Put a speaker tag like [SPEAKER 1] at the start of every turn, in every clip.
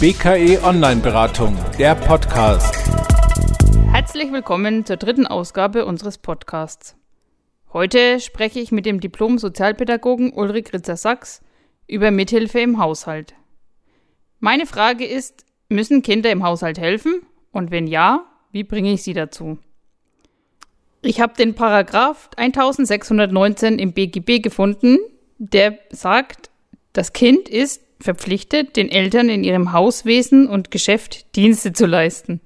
[SPEAKER 1] BKE Online Beratung, der Podcast.
[SPEAKER 2] Herzlich willkommen zur dritten Ausgabe unseres Podcasts. Heute spreche ich mit dem Diplom-Sozialpädagogen Ulrich Ritzer-Sachs über Mithilfe im Haushalt. Meine Frage ist, müssen Kinder im Haushalt helfen? Und wenn ja, wie bringe ich sie dazu? Ich habe den Paragraph 1619 im BGB gefunden, der sagt, das Kind ist verpflichtet, den Eltern in ihrem Hauswesen und Geschäft Dienste zu leisten.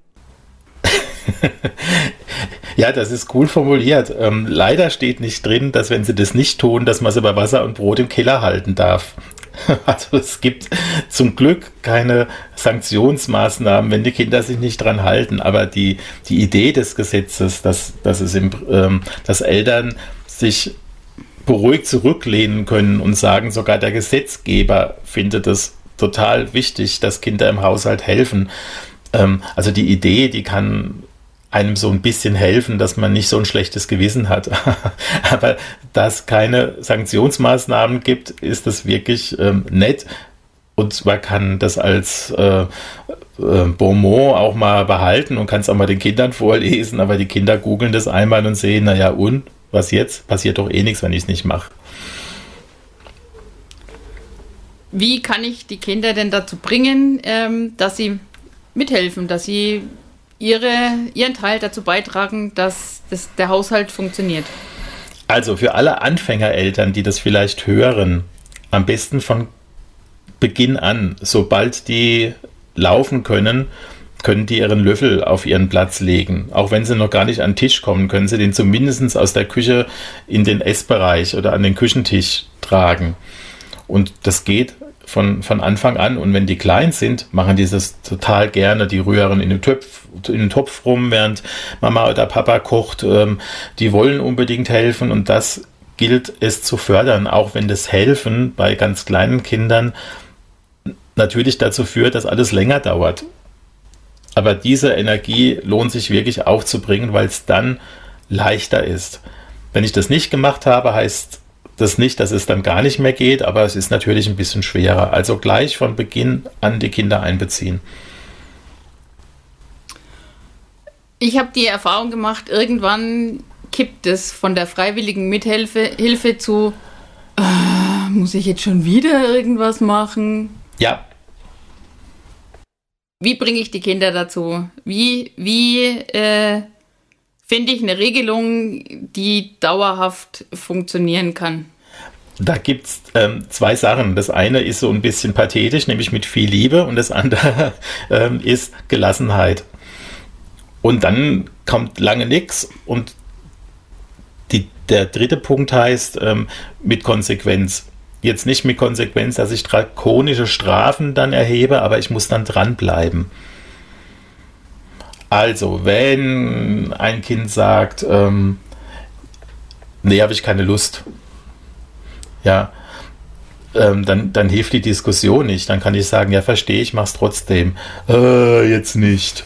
[SPEAKER 3] ja, das ist cool formuliert. Ähm, leider steht nicht drin, dass wenn sie das nicht tun, dass man sie bei Wasser und Brot im Keller halten darf. Also es gibt zum Glück keine Sanktionsmaßnahmen, wenn die Kinder sich nicht dran halten. Aber die, die Idee des Gesetzes, dass, dass, es im, ähm, dass Eltern sich beruhigt zurücklehnen können und sagen, sogar der Gesetzgeber findet es total wichtig, dass Kinder im Haushalt helfen. Ähm, also die Idee, die kann einem so ein bisschen helfen, dass man nicht so ein schlechtes Gewissen hat. Aber da es keine Sanktionsmaßnahmen gibt, ist das wirklich ähm, nett. Und man kann das als äh, äh, Bonmot auch mal behalten und kann es auch mal den Kindern vorlesen, aber die Kinder googeln das einmal und sehen, naja, und was jetzt? Passiert doch eh nichts, wenn ich es nicht mache.
[SPEAKER 2] Wie kann ich die Kinder denn dazu bringen, ähm, dass sie mithelfen, dass sie ihre, ihren Teil dazu beitragen, dass das, der Haushalt funktioniert?
[SPEAKER 3] Also für alle Anfängereltern, die das vielleicht hören, am besten von Beginn an, sobald die laufen können, können die ihren Löffel auf ihren Platz legen. Auch wenn sie noch gar nicht an den Tisch kommen, können sie den zumindest aus der Küche in den Essbereich oder an den Küchentisch tragen. Und das geht von, von Anfang an. Und wenn die klein sind, machen die das total gerne. Die rühren in den, Töpf, in den Topf rum, während Mama oder Papa kocht. Ähm, die wollen unbedingt helfen und das gilt es zu fördern, auch wenn das Helfen bei ganz kleinen Kindern natürlich dazu führt, dass alles länger dauert. Aber diese Energie lohnt sich wirklich aufzubringen, weil es dann leichter ist. Wenn ich das nicht gemacht habe, heißt das nicht, dass es dann gar nicht mehr geht, aber es ist natürlich ein bisschen schwerer. Also gleich von Beginn an die Kinder einbeziehen.
[SPEAKER 2] Ich habe die Erfahrung gemacht, irgendwann kippt es von der freiwilligen Mithilfe Hilfe zu, äh, muss ich jetzt schon wieder irgendwas machen?
[SPEAKER 3] Ja,
[SPEAKER 2] wie bringe ich die Kinder dazu? Wie, wie äh, finde ich eine Regelung, die dauerhaft funktionieren kann?
[SPEAKER 3] Da gibt es ähm, zwei Sachen. Das eine ist so ein bisschen pathetisch, nämlich mit viel Liebe, und das andere ähm, ist Gelassenheit. Und dann kommt lange nichts und die, der dritte Punkt heißt ähm, mit Konsequenz jetzt nicht mit Konsequenz, dass ich drakonische Strafen dann erhebe, aber ich muss dann dranbleiben. Also, wenn ein Kind sagt, ähm, nee, habe ich keine Lust, ja, ähm, dann, dann hilft die Diskussion nicht. Dann kann ich sagen, ja, verstehe ich, mach's trotzdem. Äh, jetzt nicht.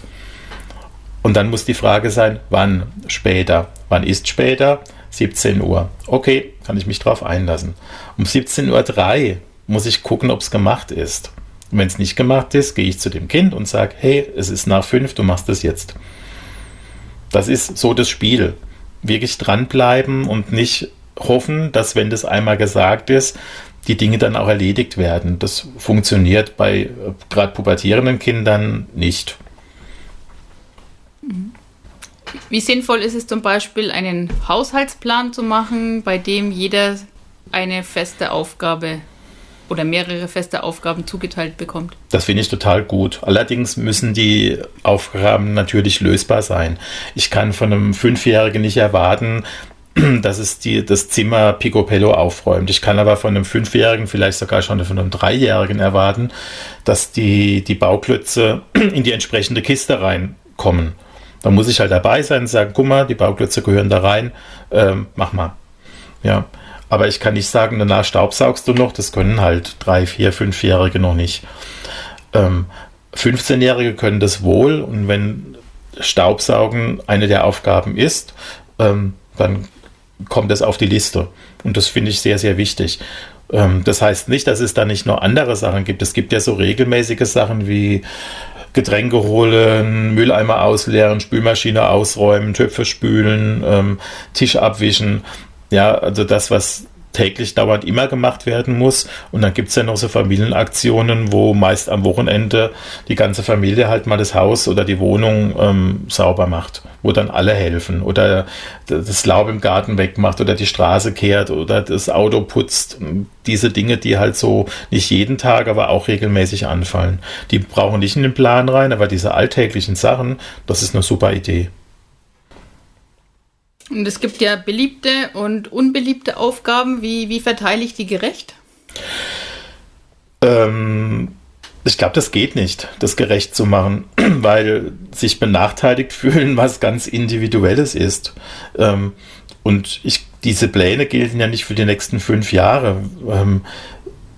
[SPEAKER 3] Und dann muss die Frage sein, wann später? Wann ist später? 17 Uhr. Okay, kann ich mich drauf einlassen. Um 17.03 Uhr muss ich gucken, ob es gemacht ist. Wenn es nicht gemacht ist, gehe ich zu dem Kind und sage, hey, es ist nach fünf, du machst es jetzt. Das ist so das Spiel. Wirklich dranbleiben und nicht hoffen, dass wenn das einmal gesagt ist, die Dinge dann auch erledigt werden. Das funktioniert bei äh, gerade pubertierenden Kindern nicht.
[SPEAKER 2] Mhm. Wie sinnvoll ist es zum Beispiel, einen Haushaltsplan zu machen, bei dem jeder eine feste Aufgabe oder mehrere feste Aufgaben zugeteilt bekommt.
[SPEAKER 3] Das finde ich total gut. Allerdings müssen die Aufgaben natürlich lösbar sein. Ich kann von einem Fünfjährigen nicht erwarten, dass es die, das Zimmer Picopello aufräumt. Ich kann aber von einem Fünfjährigen, vielleicht sogar schon von einem Dreijährigen erwarten, dass die, die Bauklötze in die entsprechende Kiste reinkommen. Da muss ich halt dabei sein und sagen, guck mal, die Bauklötze gehören da rein, ähm, mach mal. Ja, aber ich kann nicht sagen, danach staubsaugst du noch, das können halt drei, vier, fünfjährige noch nicht. Ähm, 15-Jährige können das wohl und wenn Staubsaugen eine der Aufgaben ist, ähm, dann kommt es auf die Liste. Und das finde ich sehr, sehr wichtig. Ähm, das heißt nicht, dass es da nicht nur andere Sachen gibt. Es gibt ja so regelmäßige Sachen wie Getränke holen, Mülleimer ausleeren, Spülmaschine ausräumen, Töpfe spülen, ähm, Tisch abwischen. Ja, also das, was täglich dauernd immer gemacht werden muss. Und dann gibt es ja noch so Familienaktionen, wo meist am Wochenende die ganze Familie halt mal das Haus oder die Wohnung ähm, sauber macht, wo dann alle helfen oder das Laub im Garten wegmacht oder die Straße kehrt oder das Auto putzt. Diese Dinge, die halt so nicht jeden Tag, aber auch regelmäßig anfallen. Die brauchen nicht in den Plan rein, aber diese alltäglichen Sachen, das ist eine super Idee.
[SPEAKER 2] Und es gibt ja beliebte und unbeliebte Aufgaben. Wie, wie verteile ich die gerecht?
[SPEAKER 3] Ähm, ich glaube, das geht nicht, das gerecht zu machen, weil sich benachteiligt fühlen was ganz Individuelles ist. Ähm, und ich, diese Pläne gelten ja nicht für die nächsten fünf Jahre. Ähm,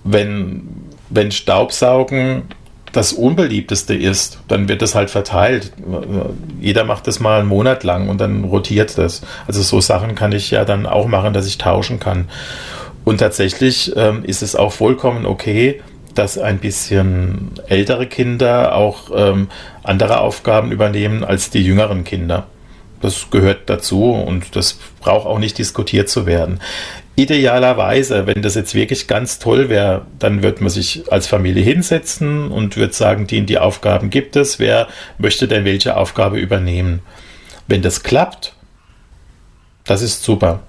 [SPEAKER 3] wenn, wenn Staubsaugen das Unbeliebteste ist, dann wird das halt verteilt. Jeder macht das mal einen Monat lang und dann rotiert das. Also so Sachen kann ich ja dann auch machen, dass ich tauschen kann. Und tatsächlich ähm, ist es auch vollkommen okay, dass ein bisschen ältere Kinder auch ähm, andere Aufgaben übernehmen als die jüngeren Kinder. Das gehört dazu und das braucht auch nicht diskutiert zu werden. Idealerweise, wenn das jetzt wirklich ganz toll wäre, dann wird man sich als Familie hinsetzen und wird sagen, die, die Aufgaben gibt es, wer möchte denn welche Aufgabe übernehmen. Wenn das klappt, das ist super.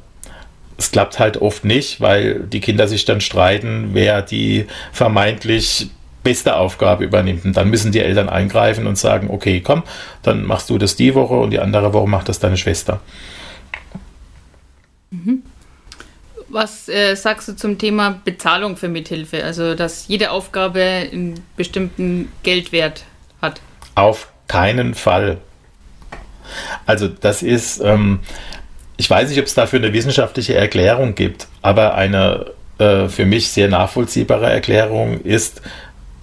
[SPEAKER 3] Es klappt halt oft nicht, weil die Kinder sich dann streiten, wer die vermeintlich beste Aufgabe übernimmt. Und dann müssen die Eltern eingreifen und sagen, okay, komm, dann machst du das die Woche und die andere Woche macht das deine Schwester.
[SPEAKER 2] Mhm. Was äh, sagst du zum Thema Bezahlung für Mithilfe? Also, dass jede Aufgabe einen bestimmten Geldwert hat?
[SPEAKER 3] Auf keinen Fall. Also, das ist, ähm, ich weiß nicht, ob es dafür eine wissenschaftliche Erklärung gibt, aber eine äh, für mich sehr nachvollziehbare Erklärung ist,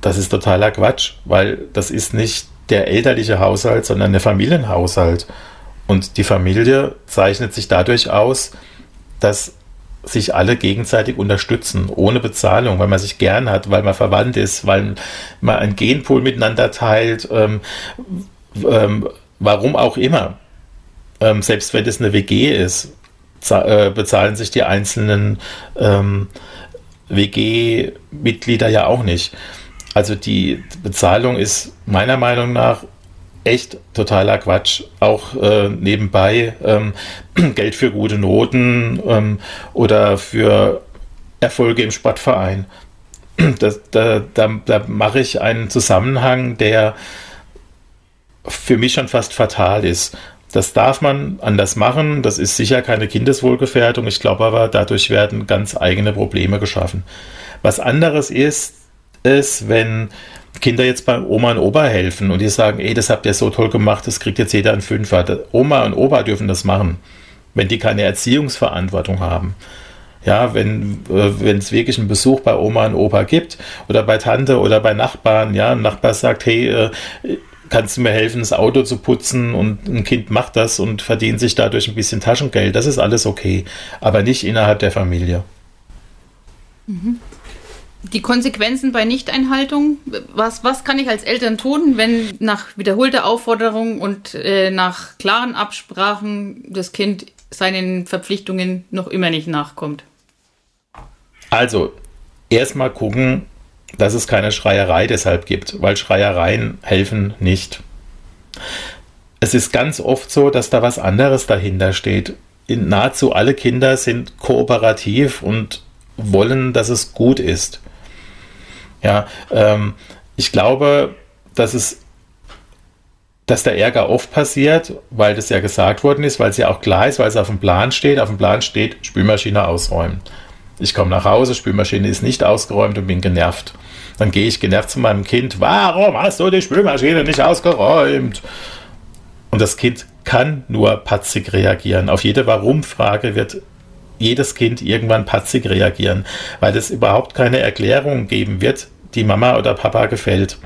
[SPEAKER 3] das ist totaler Quatsch, weil das ist nicht der elterliche Haushalt, sondern der Familienhaushalt. Und die Familie zeichnet sich dadurch aus, dass sich alle gegenseitig unterstützen, ohne Bezahlung, weil man sich gern hat, weil man verwandt ist, weil man ein Genpool miteinander teilt, ähm, ähm, warum auch immer. Ähm, selbst wenn es eine WG ist, äh, bezahlen sich die einzelnen ähm, WG-Mitglieder ja auch nicht. Also die Bezahlung ist meiner Meinung nach echt totaler Quatsch. Auch äh, nebenbei ähm, Geld für gute Noten ähm, oder für Erfolge im Sportverein. Das, da, da, da mache ich einen Zusammenhang, der für mich schon fast fatal ist. Das darf man anders machen. Das ist sicher keine Kindeswohlgefährdung. Ich glaube aber, dadurch werden ganz eigene Probleme geschaffen. Was anderes ist, ist, wenn Kinder jetzt bei Oma und Opa helfen und die sagen, ey, das habt ihr so toll gemacht, das kriegt jetzt jeder ein Fünfer. Oma und Opa dürfen das machen, wenn die keine Erziehungsverantwortung haben. Ja, wenn äh, es wirklich einen Besuch bei Oma und Opa gibt oder bei Tante oder bei Nachbarn, ja, ein Nachbar sagt, hey, äh, kannst du mir helfen, das Auto zu putzen und ein Kind macht das und verdient sich dadurch ein bisschen Taschengeld, das ist alles okay, aber nicht innerhalb der Familie.
[SPEAKER 2] Mhm die Konsequenzen bei Nichteinhaltung. Was, was kann ich als Eltern tun, wenn nach wiederholter Aufforderung und äh, nach klaren Absprachen das Kind seinen Verpflichtungen noch immer nicht nachkommt?
[SPEAKER 3] Also, erstmal gucken, dass es keine Schreierei deshalb gibt, weil Schreiereien helfen nicht. Es ist ganz oft so, dass da was anderes dahinter steht. In nahezu alle Kinder sind kooperativ und wollen, dass es gut ist. Ja, ähm, ich glaube, dass es dass der Ärger oft passiert, weil das ja gesagt worden ist, weil es ja auch klar ist, weil es auf dem Plan steht. Auf dem Plan steht, Spülmaschine ausräumen. Ich komme nach Hause, Spülmaschine ist nicht ausgeräumt und bin genervt. Dann gehe ich genervt zu meinem Kind, warum hast du die Spülmaschine nicht ausgeräumt? Und das Kind kann nur patzig reagieren. Auf jede Warum-Frage wird jedes Kind irgendwann patzig reagieren, weil es überhaupt keine Erklärung geben wird, die Mama oder Papa gefällt.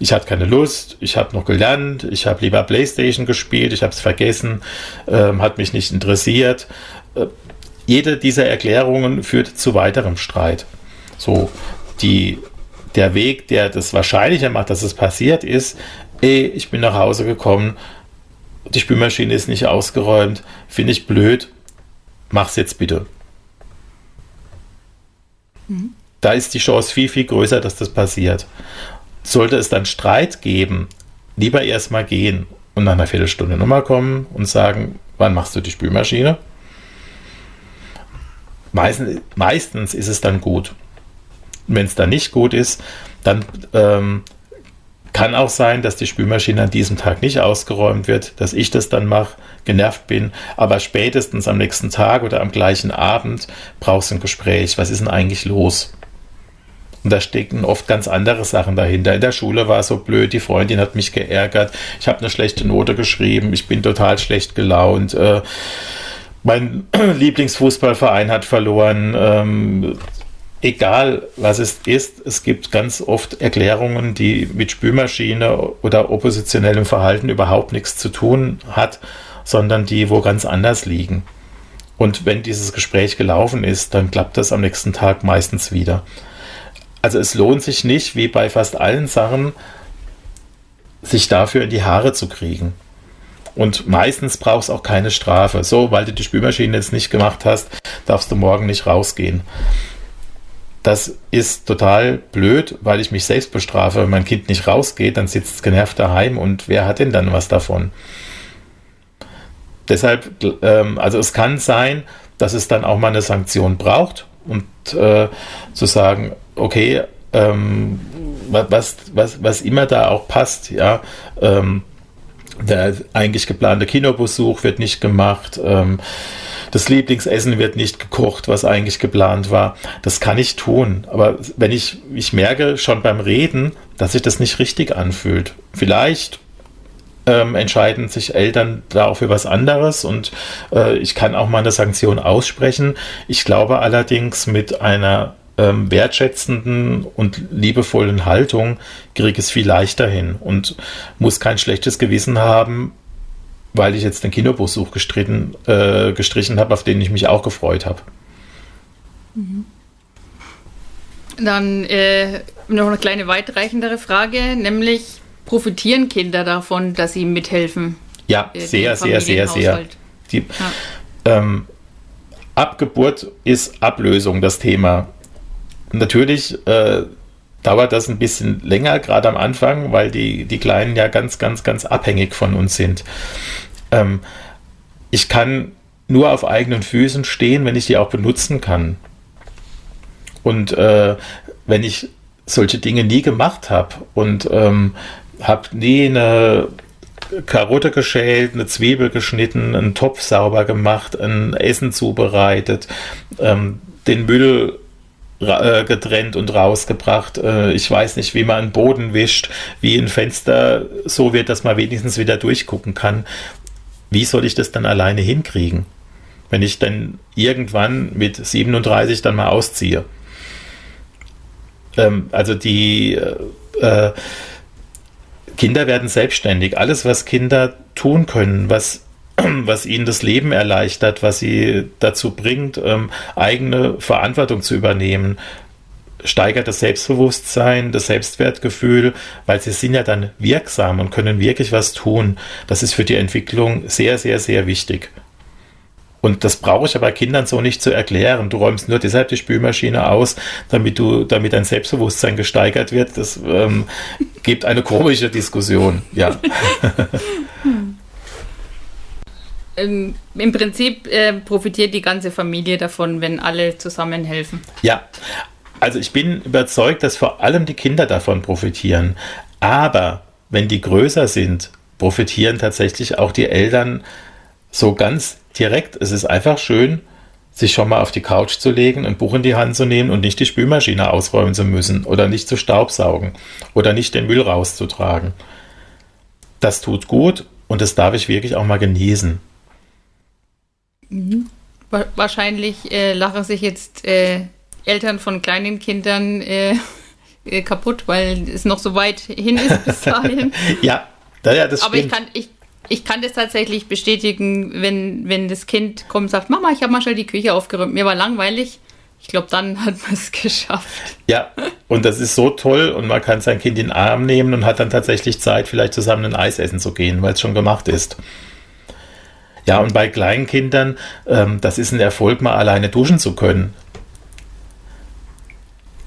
[SPEAKER 3] Ich hatte keine Lust, ich habe noch gelernt, ich habe lieber Playstation gespielt, ich habe es vergessen, ähm, hat mich nicht interessiert. Äh, jede dieser Erklärungen führt zu weiterem Streit. So, die, der Weg, der das wahrscheinlicher macht, dass es passiert, ist, ey, ich bin nach Hause gekommen, die Spülmaschine ist nicht ausgeräumt, finde ich blöd, mach's jetzt bitte. Da ist die Chance viel, viel größer, dass das passiert. Sollte es dann Streit geben, lieber erstmal gehen und nach einer Viertelstunde nochmal kommen und sagen, wann machst du die Spülmaschine? Meistens, meistens ist es dann gut. Wenn es dann nicht gut ist, dann ähm, kann auch sein, dass die Spülmaschine an diesem Tag nicht ausgeräumt wird, dass ich das dann mache, genervt bin, aber spätestens am nächsten Tag oder am gleichen Abend brauchst du ein Gespräch. Was ist denn eigentlich los? Und da stecken oft ganz andere Sachen dahinter. In der Schule war es so blöd, die Freundin hat mich geärgert, ich habe eine schlechte Note geschrieben, ich bin total schlecht gelaunt. Äh, mein Lieblingsfußballverein hat verloren. Ähm, egal was es ist, es gibt ganz oft Erklärungen, die mit Spülmaschine oder oppositionellem Verhalten überhaupt nichts zu tun hat, sondern die wo ganz anders liegen. Und wenn dieses Gespräch gelaufen ist, dann klappt das am nächsten Tag meistens wieder. Also es lohnt sich nicht, wie bei fast allen Sachen, sich dafür in die Haare zu kriegen. Und meistens brauchst auch keine Strafe. So, weil du die Spülmaschine jetzt nicht gemacht hast, darfst du morgen nicht rausgehen. Das ist total blöd, weil ich mich selbst bestrafe. Wenn mein Kind nicht rausgeht, dann sitzt es genervt daheim und wer hat denn dann was davon? Deshalb, ähm, also es kann sein, dass es dann auch mal eine Sanktion braucht und äh, zu sagen, okay, ähm, was, was, was immer da auch passt, ja, ähm, der eigentlich geplante Kinobesuch wird nicht gemacht, ähm, das Lieblingsessen wird nicht gekocht, was eigentlich geplant war. Das kann ich tun. Aber wenn ich, ich merke schon beim Reden, dass sich das nicht richtig anfühlt. Vielleicht ähm, entscheiden sich Eltern da auch für was anderes und äh, ich kann auch mal eine Sanktion aussprechen. Ich glaube allerdings mit einer ähm, wertschätzenden und liebevollen Haltung kriege ich es viel leichter hin und muss kein schlechtes Gewissen haben, weil ich jetzt den Kinobesuch gestritten, äh, gestrichen habe, auf den ich mich auch gefreut habe.
[SPEAKER 2] Mhm. Dann äh, noch eine kleine weitreichendere Frage, nämlich profitieren Kinder davon, dass sie mithelfen?
[SPEAKER 3] Ja, äh, sehr, sehr, sehr, sehr. Die, ja. ähm, Abgeburt ist Ablösung das Thema. Natürlich äh, dauert das ein bisschen länger, gerade am Anfang, weil die, die Kleinen ja ganz, ganz, ganz abhängig von uns sind. Ähm, ich kann nur auf eigenen Füßen stehen, wenn ich die auch benutzen kann. Und äh, wenn ich solche Dinge nie gemacht habe und ähm, habe nie eine Karotte geschält, eine Zwiebel geschnitten, einen Topf sauber gemacht, ein Essen zubereitet, ähm, den Müll äh, getrennt und rausgebracht. Äh, ich weiß nicht, wie man einen Boden wischt, wie ein Fenster so wird, dass man wenigstens wieder durchgucken kann. Wie soll ich das dann alleine hinkriegen, wenn ich dann irgendwann mit 37 dann mal ausziehe? Ähm, also die äh, äh, Kinder werden selbstständig. Alles, was Kinder tun können, was was ihnen das Leben erleichtert, was sie dazu bringt, ähm, eigene Verantwortung zu übernehmen, steigert das Selbstbewusstsein, das Selbstwertgefühl, weil sie sind ja dann wirksam und können wirklich was tun. Das ist für die Entwicklung sehr, sehr, sehr wichtig. Und das brauche ich aber Kindern so nicht zu erklären. Du räumst nur deshalb die Spülmaschine aus, damit du, damit dein Selbstbewusstsein gesteigert wird. Das ähm, gibt eine komische Diskussion, ja.
[SPEAKER 2] ähm, im Prinzip äh, profitiert die ganze Familie davon, wenn alle zusammen helfen.
[SPEAKER 3] Ja, also ich bin überzeugt, dass vor allem die Kinder davon profitieren. Aber wenn die größer sind, profitieren tatsächlich auch die Eltern so ganz direkt. Es ist einfach schön, sich schon mal auf die Couch zu legen, ein Buch in die Hand zu nehmen und nicht die Spülmaschine ausräumen zu müssen oder nicht zu staubsaugen oder nicht den Müll rauszutragen. Das tut gut und das darf ich wirklich auch mal genießen.
[SPEAKER 2] Mhm. Wahrscheinlich äh, lachen sich jetzt äh, Eltern von kleinen Kindern äh, äh, kaputt, weil es noch so weit hin ist bis dahin.
[SPEAKER 3] ja, ja, das
[SPEAKER 2] Aber ich kann, ich, Ich kann das tatsächlich bestätigen, wenn, wenn das Kind kommt und sagt, Mama, ich habe mal schnell die Küche aufgeräumt, mir war langweilig. Ich glaube, dann hat man es geschafft.
[SPEAKER 3] Ja, und das ist so toll und man kann sein Kind in den Arm nehmen und hat dann tatsächlich Zeit, vielleicht zusammen ein Eis essen zu gehen, weil es schon gemacht ist. Ja, und bei kleinen Kindern, ähm, das ist ein Erfolg, mal alleine duschen zu können.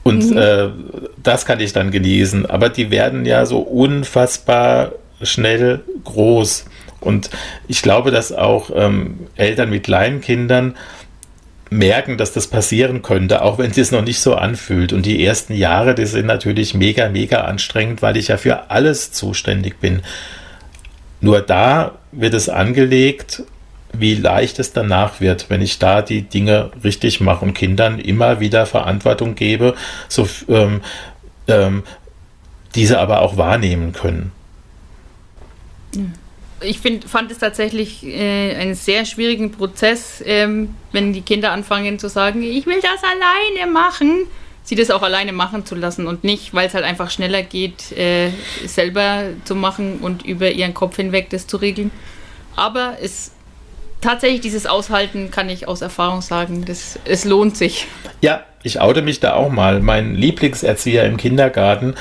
[SPEAKER 3] Und mhm. äh, das kann ich dann genießen. Aber die werden ja so unfassbar schnell groß. Und ich glaube, dass auch ähm, Eltern mit kleinen Kindern merken, dass das passieren könnte, auch wenn es sich noch nicht so anfühlt. Und die ersten Jahre, die sind natürlich mega, mega anstrengend, weil ich ja für alles zuständig bin. Nur da wird es angelegt, wie leicht es danach wird, wenn ich da die Dinge richtig mache und Kindern immer wieder Verantwortung gebe, so ähm, ähm, diese aber auch wahrnehmen können.
[SPEAKER 2] Ich find, fand es tatsächlich äh, einen sehr schwierigen Prozess, ähm, wenn die Kinder anfangen zu sagen, ich will das alleine machen, sie das auch alleine machen zu lassen und nicht, weil es halt einfach schneller geht, äh, selber zu machen und über ihren Kopf hinweg das zu regeln. Aber es tatsächlich dieses Aushalten kann ich aus Erfahrung sagen, das, es lohnt sich.
[SPEAKER 3] Ja, ich oute mich da auch mal. Mein Lieblingserzieher im Kindergarten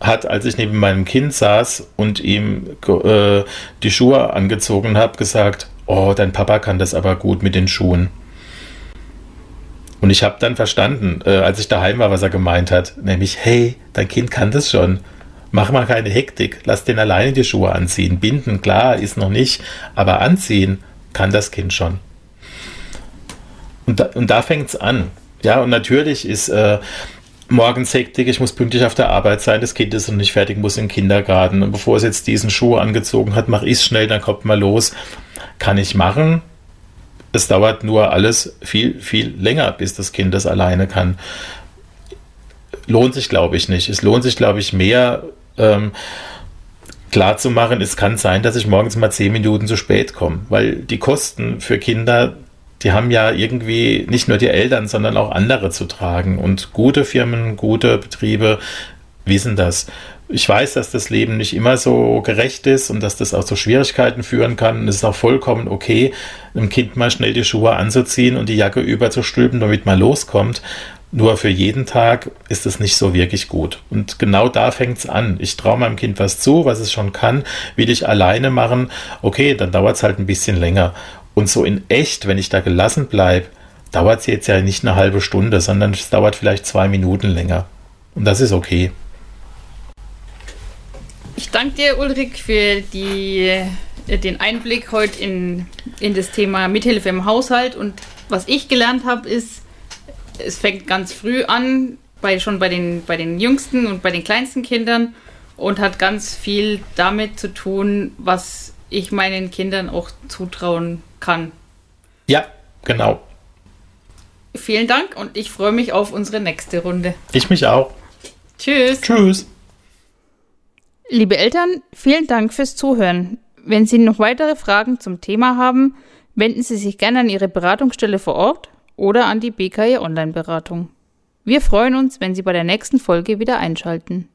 [SPEAKER 3] hat, als ich neben meinem Kind saß und ihm äh, die Schuhe angezogen habe, gesagt, oh, dein Papa kann das aber gut mit den Schuhen. Und ich habe dann verstanden, äh, als ich daheim war, was er gemeint hat, nämlich, hey, dein Kind kann das schon. Mach mal keine Hektik, lass den alleine die Schuhe anziehen. Binden, klar, ist noch nicht, aber anziehen kann das Kind schon. Und da, und da fängt es an. Ja, und natürlich ist äh, morgens Hektik, ich muss pünktlich auf der Arbeit sein, das Kind ist noch nicht fertig, muss in den Kindergarten. Und bevor es jetzt diesen Schuh angezogen hat, mache ich es schnell, dann kommt mal los. Kann ich machen. Es dauert nur alles viel, viel länger, bis das Kind das alleine kann. Lohnt sich, glaube ich, nicht. Es lohnt sich, glaube ich, mehr ähm, klar zu machen, es kann sein, dass ich morgens mal zehn Minuten zu spät komme, weil die Kosten für Kinder die haben ja irgendwie nicht nur die Eltern, sondern auch andere zu tragen. Und gute Firmen, gute Betriebe wissen das. Ich weiß, dass das Leben nicht immer so gerecht ist und dass das auch zu Schwierigkeiten führen kann. Und es ist auch vollkommen okay, einem Kind mal schnell die Schuhe anzuziehen und die Jacke überzustülpen, damit man loskommt. Nur für jeden Tag ist es nicht so wirklich gut. Und genau da fängt es an. Ich traue meinem Kind was zu, was es schon kann, will ich alleine machen. Okay, dann dauert es halt ein bisschen länger. Und so in echt, wenn ich da gelassen bleibe, dauert es jetzt ja nicht eine halbe Stunde, sondern es dauert vielleicht zwei Minuten länger. Und das ist okay.
[SPEAKER 2] Ich danke dir, Ulrich, für die, äh, den Einblick heute in, in das Thema Mithilfe im Haushalt. Und was ich gelernt habe, ist, es fängt ganz früh an, bei, schon bei den, bei den jüngsten und bei den kleinsten Kindern und hat ganz viel damit zu tun, was ich meinen Kindern auch zutrauen kann.
[SPEAKER 3] Ja, genau.
[SPEAKER 2] Vielen Dank und ich freue mich auf unsere nächste Runde.
[SPEAKER 3] Ich mich auch.
[SPEAKER 2] Tschüss.
[SPEAKER 3] Tschüss.
[SPEAKER 2] Liebe Eltern, vielen Dank fürs Zuhören. Wenn Sie noch weitere Fragen zum Thema haben, wenden Sie sich gerne an Ihre Beratungsstelle vor Ort oder an die BKE Online Beratung. Wir freuen uns, wenn Sie bei der nächsten Folge wieder einschalten.